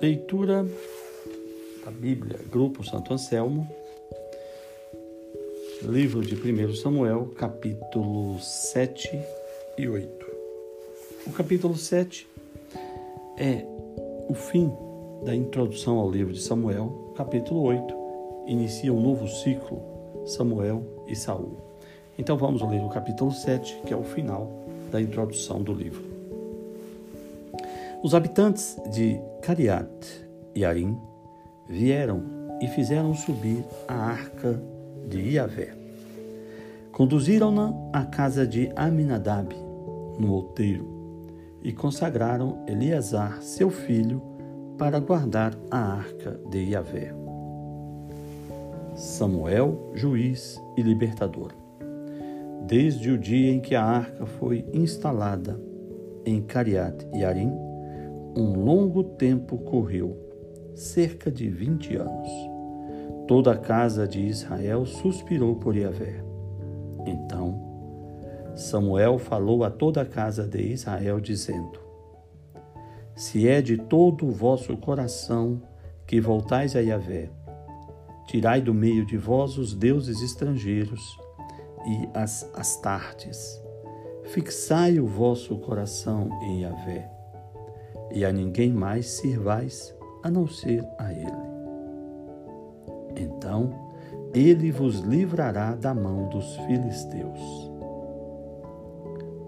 Leitura da Bíblia, Grupo Santo Anselmo, livro de 1 Samuel, capítulo 7 e 8. O capítulo 7 é o fim da introdução ao livro de Samuel, capítulo 8 inicia um novo ciclo, Samuel e Saul. Então vamos ler o capítulo 7, que é o final da introdução do livro. Os habitantes de Cariat e Arim vieram e fizeram subir a arca de Iavé. Conduziram-na à casa de Aminadab, no outeiro, e consagraram Eleazar, seu filho, para guardar a arca de Iavé. Samuel, juiz e libertador. Desde o dia em que a arca foi instalada em Cariat e Arim, um longo tempo correu, cerca de vinte anos. Toda a casa de Israel suspirou por Yahvé. Então, Samuel falou a toda a casa de Israel, dizendo: Se é de todo o vosso coração que voltais a Yahvé, tirai do meio de vós os deuses estrangeiros e as astartes. Fixai o vosso coração em Yahvé, e a ninguém mais sirvais a não ser a Ele. Então ele vos livrará da mão dos filisteus.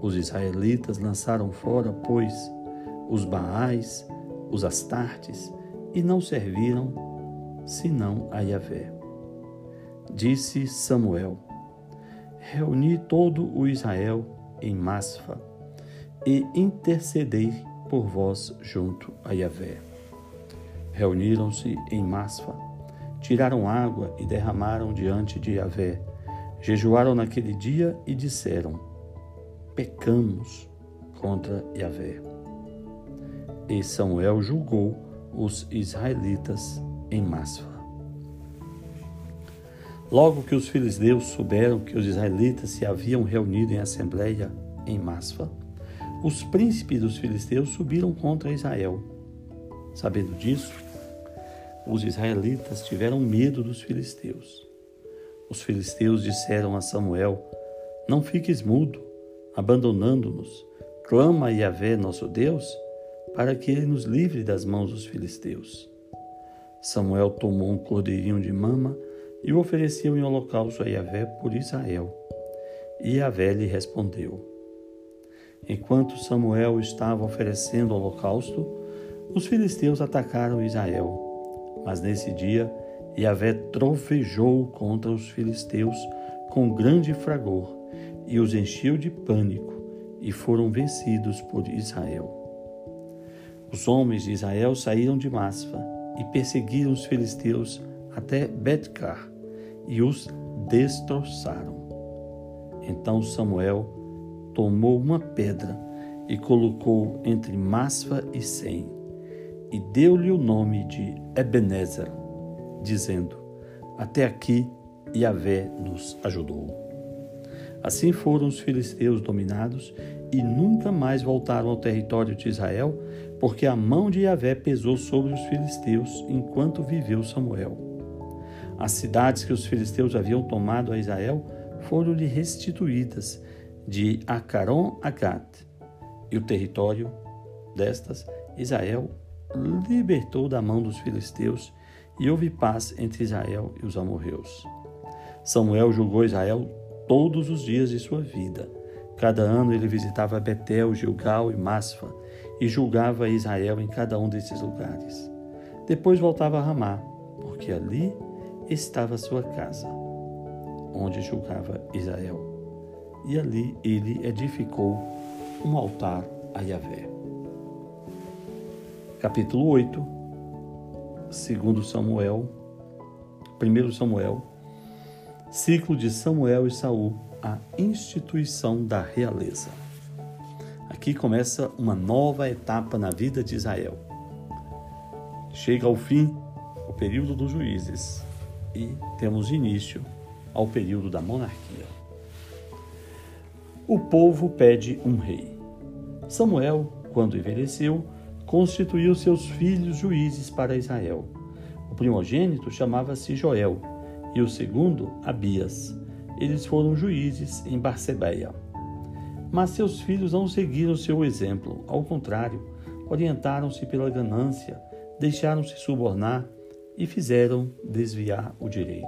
Os israelitas lançaram fora, pois, os Baais, os Astartes, e não serviram senão a Yahvé. Disse Samuel: Reuni todo o Israel em Masfa e intercedei por vós junto a Yahvé. Reuniram-se em Masfa, tiraram água e derramaram diante de Yahvé. Jejuaram naquele dia e disseram: Pecamos contra Yahvé. E Samuel julgou os israelitas em Masfa. Logo que os filisteus souberam que os israelitas se haviam reunido em assembleia em Masfa, os príncipes dos filisteus subiram contra Israel. Sabendo disso, os israelitas tiveram medo dos filisteus. Os filisteus disseram a Samuel: Não fiques mudo, abandonando-nos. Clama a Yahvé, nosso Deus, para que ele nos livre das mãos dos filisteus. Samuel tomou um cordeirinho de mama e o ofereceu em holocausto a Yahvé por Israel. E Yahvé lhe respondeu. Enquanto Samuel estava oferecendo o holocausto, os filisteus atacaram Israel. Mas nesse dia, Yahvé trovejou contra os filisteus com grande fragor e os encheu de pânico, e foram vencidos por Israel. Os homens de Israel saíram de Masfa e perseguiram os filisteus até Betcar e os destroçaram. Então Samuel tomou uma pedra e colocou entre Masfa e Sem e deu-lhe o nome de Ebenezer, dizendo: Até aqui Yahvé nos ajudou. Assim foram os filisteus dominados e nunca mais voltaram ao território de Israel, porque a mão de Yahvé pesou sobre os filisteus enquanto viveu Samuel. As cidades que os filisteus haviam tomado a Israel foram-lhe restituídas de Acaron a Gat, e o território destas Israel libertou da mão dos filisteus e houve paz entre Israel e os amorreus. Samuel julgou Israel todos os dias de sua vida. Cada ano ele visitava Betel, Gilgal e Masfa e julgava Israel em cada um desses lugares. Depois voltava a Ramá, porque ali estava sua casa, onde julgava Israel. E ali ele edificou um altar a Yahvé. Capítulo 8, segundo Samuel, 1 Samuel, ciclo de Samuel e Saul, a instituição da realeza. Aqui começa uma nova etapa na vida de Israel. Chega ao fim o período dos juízes e temos início ao período da monarquia. O povo pede um rei. Samuel, quando envelheceu, constituiu seus filhos juízes para Israel. O primogênito chamava-se Joel e o segundo, Abias. Eles foram juízes em Barcebeia. Mas seus filhos não seguiram seu exemplo, ao contrário, orientaram-se pela ganância, deixaram-se subornar e fizeram desviar o direito.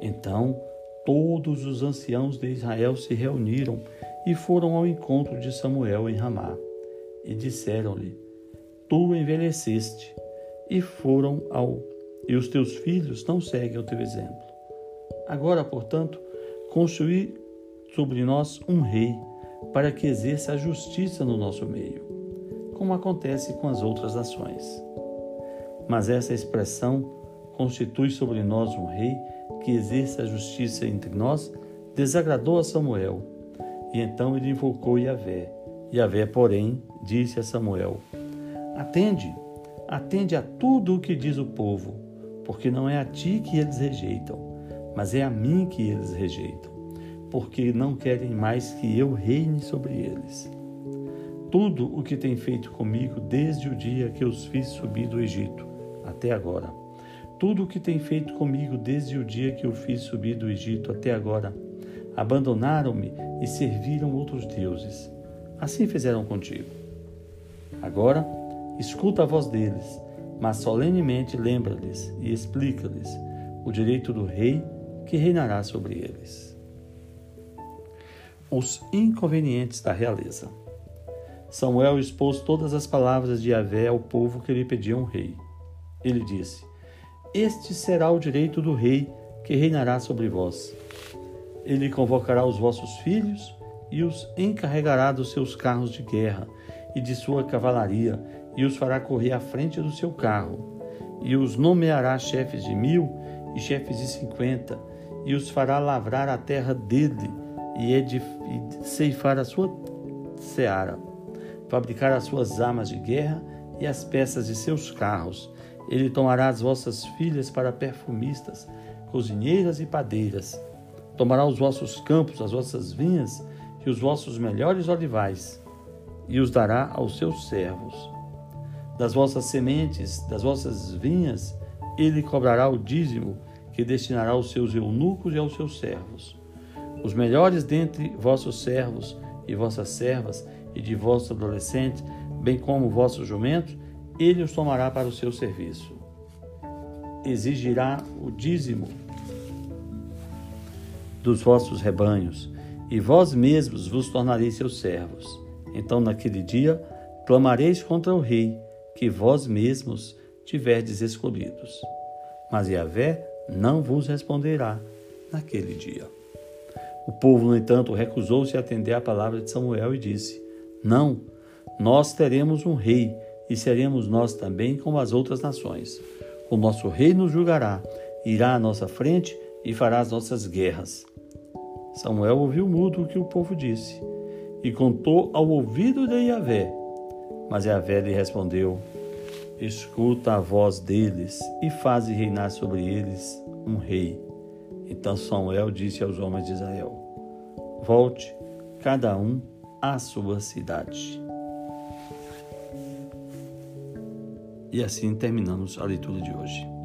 Então, todos os anciãos de Israel se reuniram e foram ao encontro de Samuel em Ramá. E disseram-lhe: Tu envelheceste, e foram ao e os teus filhos não seguem o teu exemplo. Agora, portanto, construí sobre nós um rei, para que exerça a justiça no nosso meio, como acontece com as outras nações. Mas essa expressão constitui sobre nós um rei que exerça a justiça entre nós desagradou a Samuel. E então ele invocou Yahvé. Yahvé, porém, disse a Samuel: Atende, atende a tudo o que diz o povo, porque não é a ti que eles rejeitam, mas é a mim que eles rejeitam, porque não querem mais que eu reine sobre eles. Tudo o que tem feito comigo desde o dia que os fiz subir do Egito até agora. Tudo o que tem feito comigo desde o dia que eu fiz subir do Egito até agora. Abandonaram-me e serviram outros deuses. Assim fizeram contigo. Agora, escuta a voz deles, mas solenemente lembra-lhes e explica-lhes o direito do rei que reinará sobre eles. Os inconvenientes da realeza. Samuel expôs todas as palavras de Yahvé ao povo que lhe pediam um rei. Ele disse: Este será o direito do rei que reinará sobre vós. Ele convocará os vossos filhos e os encarregará dos seus carros de guerra e de sua cavalaria, e os fará correr à frente do seu carro, e os nomeará chefes de mil e chefes de cinquenta, e os fará lavrar a terra dele e, e ceifar a sua seara, fabricar as suas armas de guerra e as peças de seus carros, ele tomará as vossas filhas para perfumistas, cozinheiras e padeiras. Tomará os vossos campos, as vossas vinhas e os vossos melhores olivais, e os dará aos seus servos. Das vossas sementes, das vossas vinhas, ele cobrará o dízimo que destinará aos seus eunucos e aos seus servos. Os melhores dentre vossos servos e vossas servas e de vossos adolescentes, bem como vossos jumentos, ele os tomará para o seu serviço. Exigirá o dízimo dos vossos rebanhos, e vós mesmos vos tornareis seus servos. Então, naquele dia, clamareis contra o rei, que vós mesmos tiverdes escolhidos. Mas Yahvé não vos responderá naquele dia. O povo, no entanto, recusou-se a atender à palavra de Samuel e disse: Não, nós teremos um rei e seremos nós também como as outras nações. O nosso rei nos julgará, irá à nossa frente e fará as nossas guerras. Samuel ouviu mudo o que o povo disse e contou ao ouvido de Yahvé. Mas Yahvé lhe respondeu: Escuta a voz deles e faze reinar sobre eles um rei. Então Samuel disse aos homens de Israel: Volte, cada um à sua cidade. E assim terminamos a leitura de hoje.